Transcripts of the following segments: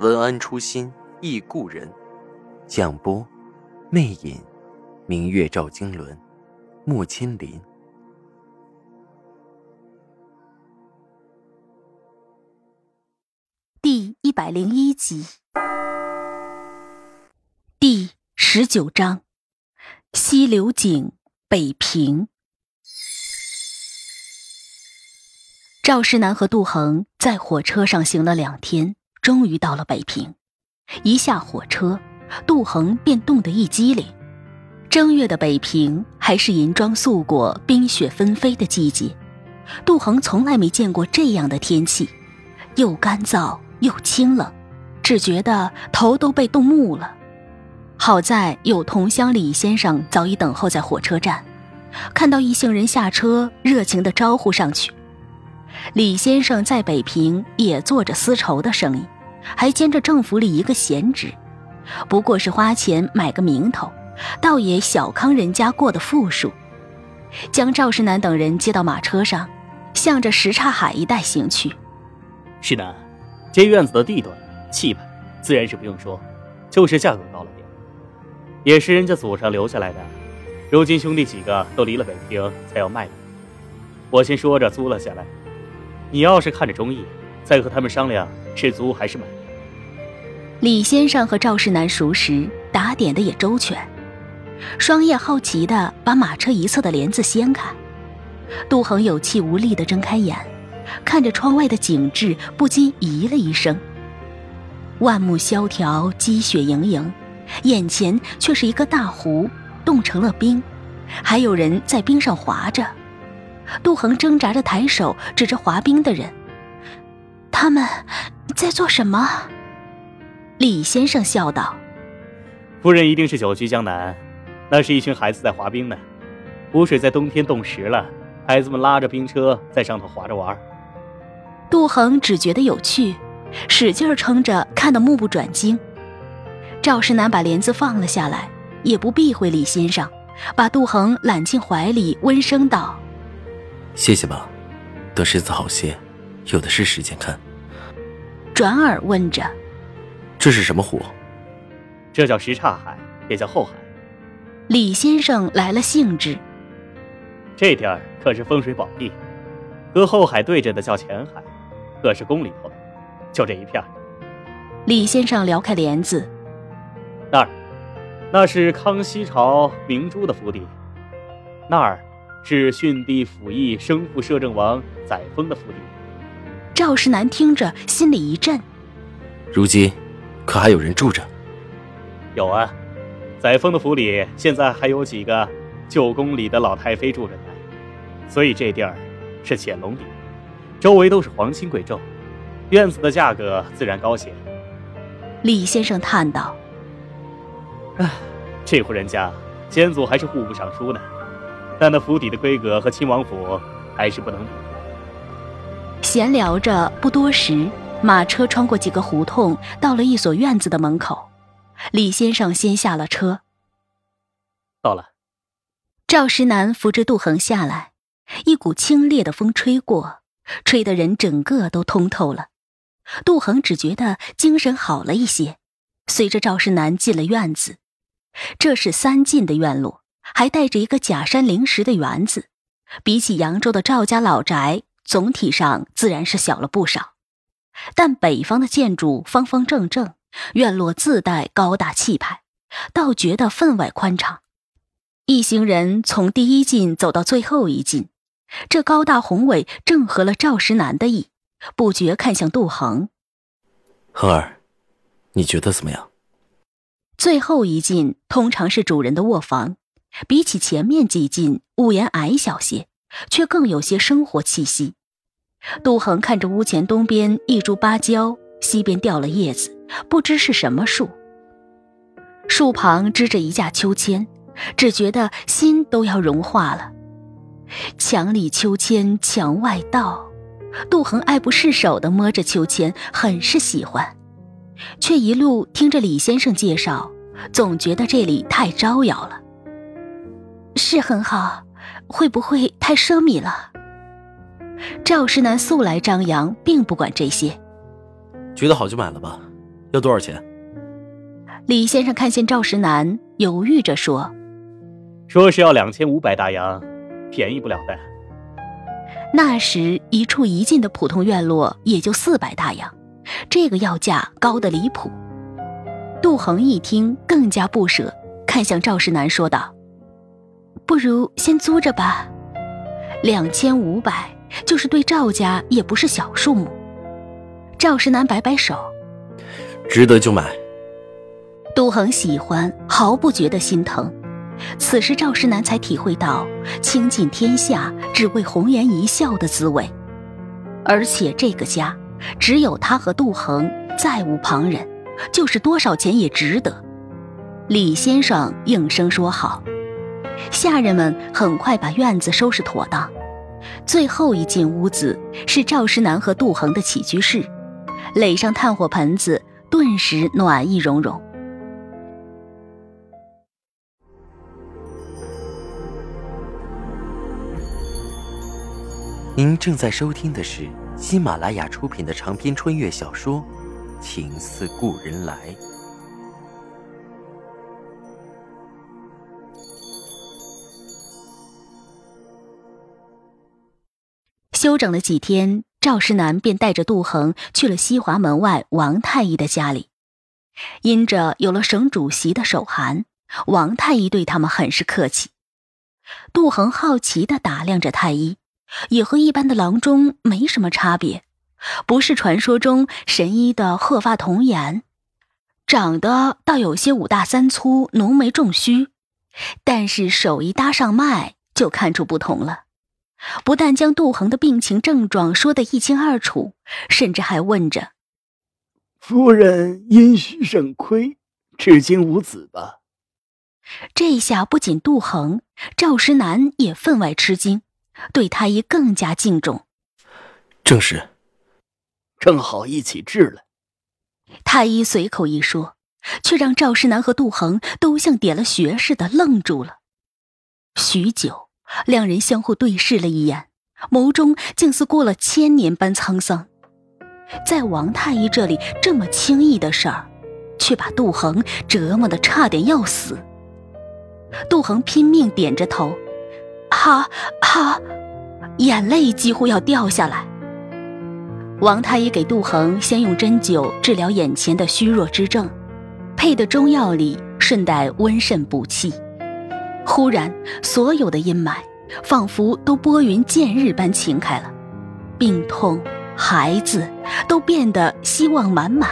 文安初心忆故人，蒋波，魅影，明月照经纶，木千林。第一百零一集，第十九章，西流井北平。赵世南和杜恒在火车上行了两天。终于到了北平，一下火车，杜恒便冻得一激灵。正月的北平还是银装素裹、冰雪纷飞的季节，杜恒从来没见过这样的天气，又干燥又清冷，只觉得头都被冻木了。好在有同乡李先生早已等候在火车站，看到一行人下车，热情地招呼上去。李先生在北平也做着丝绸的生意。还兼着政府里一个闲职，不过是花钱买个名头，倒也小康人家过的富庶。将赵世南等人接到马车上，向着什刹海一带行去。世南，这院子的地段、气派，自然是不用说，就是价格高了点，也是人家祖上留下来的。如今兄弟几个都离了北平，才要卖的，我先说着租了下来。你要是看着中意，再和他们商量是租还是买。李先生和赵世南熟识，打点的也周全。双叶好奇地把马车一侧的帘子掀开，杜恒有气无力地睁开眼，看着窗外的景致，不禁咦了一声。万木萧条，积雪盈盈，眼前却是一个大湖，冻成了冰，还有人在冰上滑着。杜恒挣扎着抬手指着滑冰的人：“他们在做什么？”李先生笑道：“夫人一定是久居江南，那是一群孩子在滑冰呢。湖水在冬天冻实了，孩子们拉着冰车在上头滑着玩。”杜恒只觉得有趣，使劲撑着，看得目不转睛。赵世南把帘子放了下来，也不避讳李先生，把杜恒揽进怀里，温声道：“谢谢吧，等身子好些，有的是时间看。”转而问着。这是什么湖？这叫什刹海，也叫后海。李先生来了兴致。这地儿可是风水宝地，和后海对着的叫前海，可是宫里头的，就这一片。李先生撩开帘子，那儿，那是康熙朝明珠的府邸，那儿，是逊帝溥仪生父摄政王载沣的府邸。赵世南听着心里一震。如今。可还有人住着？有啊，载沣的府里现在还有几个旧宫里的老太妃住着呢，所以这地儿是潜龙底，周围都是皇亲贵胄，院子的价格自然高些。李先生叹道：“唉，这户人家先祖还是户部尚书呢，但那府邸的规格和亲王府还是不能比。”闲聊着不多时。马车穿过几个胡同，到了一所院子的门口。李先生先下了车。到了。赵石南扶着杜恒下来，一股清冽的风吹过，吹得人整个都通透了。杜恒只觉得精神好了一些。随着赵石南进了院子，这是三进的院落，还带着一个假山灵石的园子。比起扬州的赵家老宅，总体上自然是小了不少。但北方的建筑方方正正，院落自带高大气派，倒觉得分外宽敞。一行人从第一进走到最后一进，这高大宏伟正合了赵石南的意，不觉看向杜恒：“恒儿，你觉得怎么样？”最后一进通常是主人的卧房，比起前面几进，屋檐矮小些，却更有些生活气息。杜恒看着屋前东边一株芭蕉，西边掉了叶子，不知是什么树。树旁支着一架秋千，只觉得心都要融化了。墙里秋千墙外道，杜恒爱不释手地摸着秋千，很是喜欢，却一路听着李先生介绍，总觉得这里太招摇了。是很好，会不会太奢靡了？赵石南素来张扬，并不管这些。觉得好就买了吧，要多少钱？李先生看见赵石南，犹豫着说：“说是要两千五百大洋，便宜不了的。”那时一处一进的普通院落也就四百大洋，这个要价高的离谱。杜恒一听更加不舍，看向赵石南说道：“不如先租着吧，两千五百，就是对赵家也不是小数目。”赵石南摆摆手：“值得就买。”杜恒喜欢，毫不觉得心疼。此时赵石南才体会到倾尽天下只为红颜一笑的滋味，而且这个家只有他和杜恒，再无旁人，就是多少钱也值得。李先生应声说好，下人们很快把院子收拾妥当。最后一进屋子是赵石南和杜恒的起居室，垒上炭火盆子，顿时暖意融融。您正在收听的是喜马拉雅出品的长篇穿越小说《情似故人来》。休整了几天，赵世南便带着杜恒去了西华门外王太医的家里。因着有了省主席的手函，王太医对他们很是客气。杜恒好奇地打量着太医。也和一般的郎中没什么差别，不是传说中神医的鹤发童颜，长得倒有些五大三粗、浓眉重须，但是手一搭上脉，就看出不同了。不但将杜恒的病情症状说得一清二楚，甚至还问着：“夫人阴虚肾亏，至今无子吧？”这下不仅杜恒，赵石南也分外吃惊。对太医更加敬重，正是，正好一起治了。太医随口一说，却让赵世南和杜恒都像点了穴似的愣住了。许久，两人相互对视了一眼，眸中竟似过了千年般沧桑。在王太医这里这么轻易的事儿，却把杜恒折磨的差点要死。杜恒拼命点着头。好，好，眼泪几乎要掉下来。王太医给杜恒先用针灸治疗眼前的虚弱之症，配的中药里顺带温肾补气。忽然，所有的阴霾仿佛都拨云见日般晴开了，病痛、孩子都变得希望满满。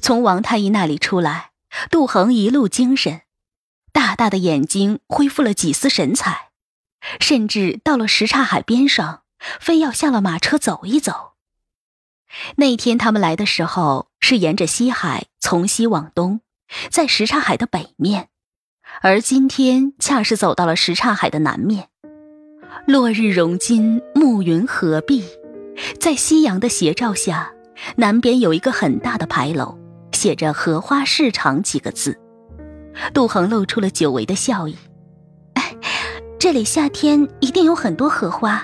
从王太医那里出来，杜恒一路精神，大大的眼睛恢复了几丝神采，甚至到了什刹海边上，非要下了马车走一走。那天他们来的时候是沿着西海从西往东，在什刹海的北面，而今天恰是走到了什刹海的南面。落日融金，暮云合璧，在夕阳的斜照下，南边有一个很大的牌楼。写着“荷花市场”几个字，杜恒露出了久违的笑意。这里夏天一定有很多荷花。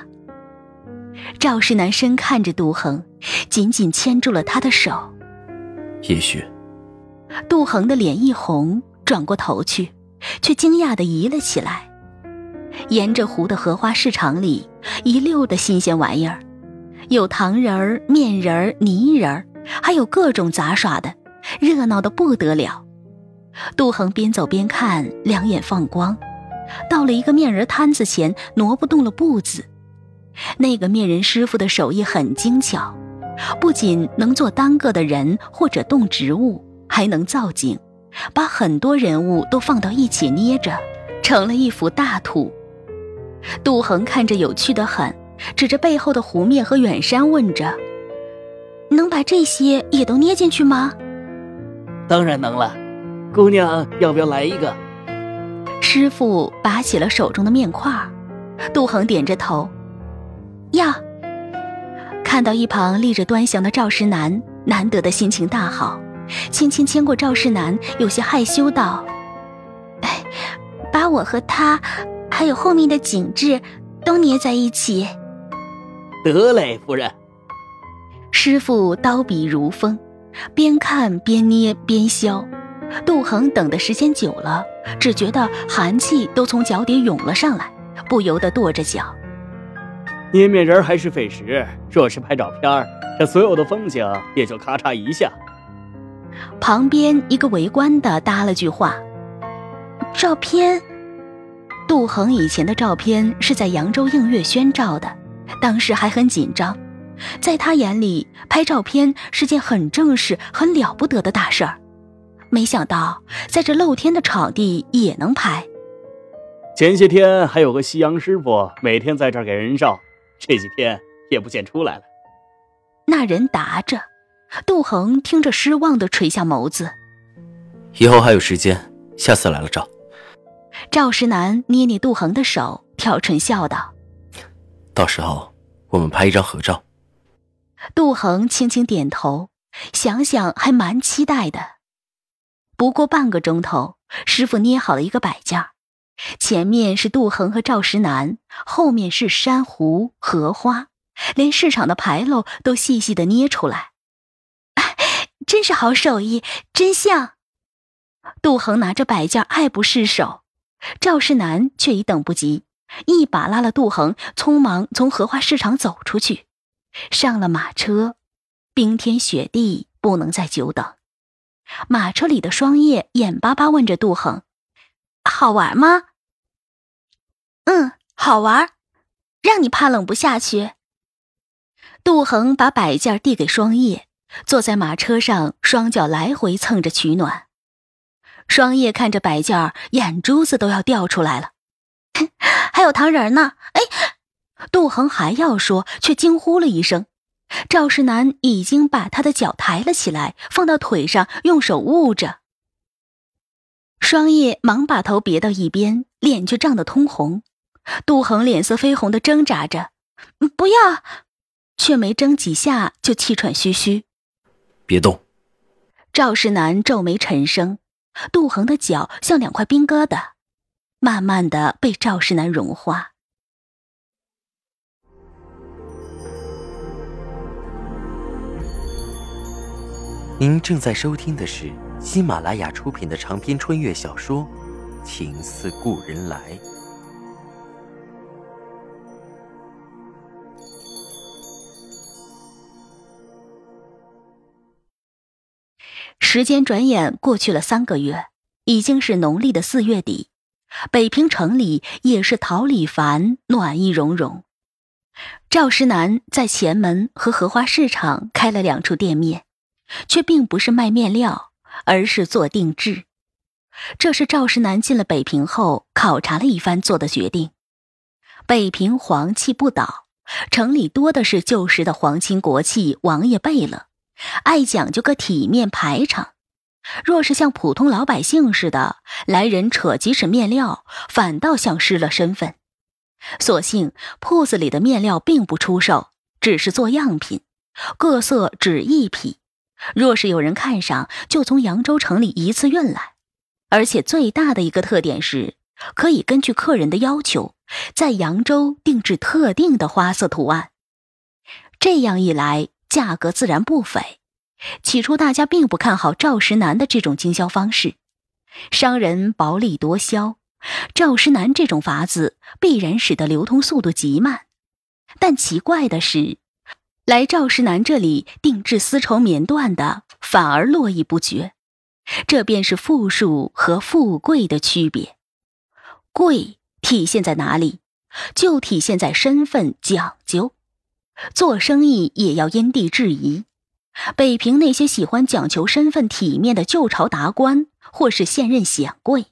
赵世南深看着杜恒，紧紧牵住了他的手。也许，杜恒的脸一红，转过头去，却惊讶的移了起来。沿着湖的荷花市场里，一溜的新鲜玩意儿，有糖人儿、面人儿、泥人儿，还有各种杂耍的。热闹的不得了，杜恒边走边看，两眼放光。到了一个面人摊子前，挪不动了步子。那个面人师傅的手艺很精巧，不仅能做单个的人或者动植物，还能造景，把很多人物都放到一起捏着，成了一幅大图。杜恒看着有趣的很，指着背后的湖面和远山问着：“能把这些也都捏进去吗？”“当然能了，姑娘要不要来一个？”师傅拔起了手中的面块，杜恒点着头：“呀。”看到一旁立着端详的赵石南，难得的心情大好，轻轻牵过赵石南，有些害羞道：“哎，把我和他，还有后面的景致，都捏在一起。”得嘞，夫人。师傅刀笔如风，边看边捏边削。杜恒等的时间久了，只觉得寒气都从脚底涌了上来，不由得跺着脚。捏面人还是费时，若是拍照片这所有的风景也就咔嚓一下。旁边一个围观的搭了句话：“照片。”杜恒以前的照片是在扬州映月轩照的，当时还很紧张，在他眼里拍照片是件很正式、很了不得的大事儿。没想到在这露天的场地也能拍。前些天还有个西洋师傅每天在这儿给人照。这几天也不见出来了。那人答着，杜恒听着失望的垂下眸子。以后还有时间，下次来了照。赵石南捏捏杜恒的手，挑唇笑道：“到时候我们拍一张合照。”杜恒轻轻点头，想想还蛮期待的。不过半个钟头，师傅捏好了一个摆件。前面是杜恒和赵石南，后面是珊瑚、荷花，连市场的牌楼都细细的捏出来，真是好手艺，真像。杜恒拿着摆件爱不释手，赵石南却已等不及，一把拉了杜恒，匆忙从荷花市场走出去，上了马车。冰天雪地，不能再久等。马车里的双叶眼巴巴问着杜恒：“好玩吗？”嗯，好玩，让你怕冷不下去。杜恒把摆件递给双叶，坐在马车上，双脚来回蹭着取暖。双叶看着摆件，眼珠子都要掉出来了。还有糖人呢！哎，杜恒还要说，却惊呼了一声。赵世南已经把他的脚抬了起来，放到腿上，用手捂着。双叶忙把头别到一边，脸却涨得通红。杜恒脸色绯红的挣扎着，不要，却没挣几下就气喘吁吁。别动。赵世南皱眉沉声，杜恒的脚像两块冰疙瘩，慢慢的被赵世南融化。您正在收听的是喜马拉雅出品的长篇穿越小说《情似故人来》。时间转眼过去了三个月，已经是农历的四月底。北平城里也是桃李繁，暖意融融。赵石南在前门和荷花市场开了两处店面，却并不是卖面料，而是做定制。这是赵石南进了北平后考察了一番做的决定。北平皇气不倒，城里多的是旧时的皇亲国戚、王爷贝勒。爱讲究个体面排场，若是像普通老百姓似的来人扯几尺面料，反倒像失了身份。所幸铺子里的面料并不出售，只是做样品，各色只一匹。若是有人看上，就从扬州城里一次运来。而且最大的一个特点是，可以根据客人的要求，在扬州定制特定的花色图案。这样一来。价格自然不菲。起初大家并不看好赵石南的这种经销方式，商人薄利多销，赵石南这种法子必然使得流通速度极慢。但奇怪的是，来赵石南这里定制丝绸棉缎的反而络绎不绝。这便是富庶和富贵的区别。贵体现在哪里？就体现在身份讲究。做生意也要因地制宜。北平那些喜欢讲求身份体面的旧朝达官，或是现任显贵，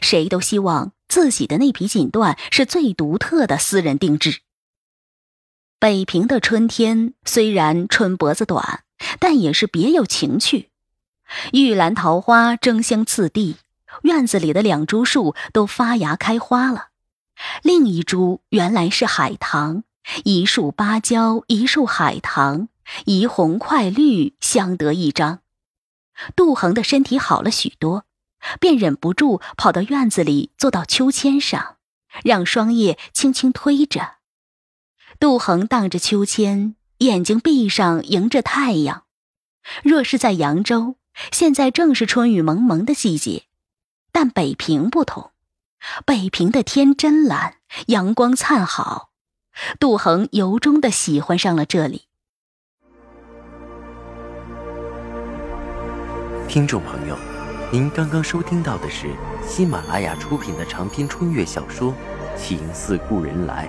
谁都希望自己的那匹锦缎是最独特的私人定制。北平的春天虽然春脖子短，但也是别有情趣，玉兰桃花争相次第，院子里的两株树都发芽开花了，另一株原来是海棠，一树芭蕉，一树海棠，宜红快绿，相得益彰。杜恒的身体好了许多，便忍不住跑到院子里，坐到秋千上，让双叶轻轻推着。杜恒荡着秋千，眼睛闭上，迎着太阳。若是在扬州，现在正是春雨蒙蒙的季节，但北平不同，北平的天真蓝，阳光灿好。杜恒由衷的喜欢上了这里。听众朋友，您刚刚收听到的是喜马拉雅出品的长篇穿越小说《情似故人来》，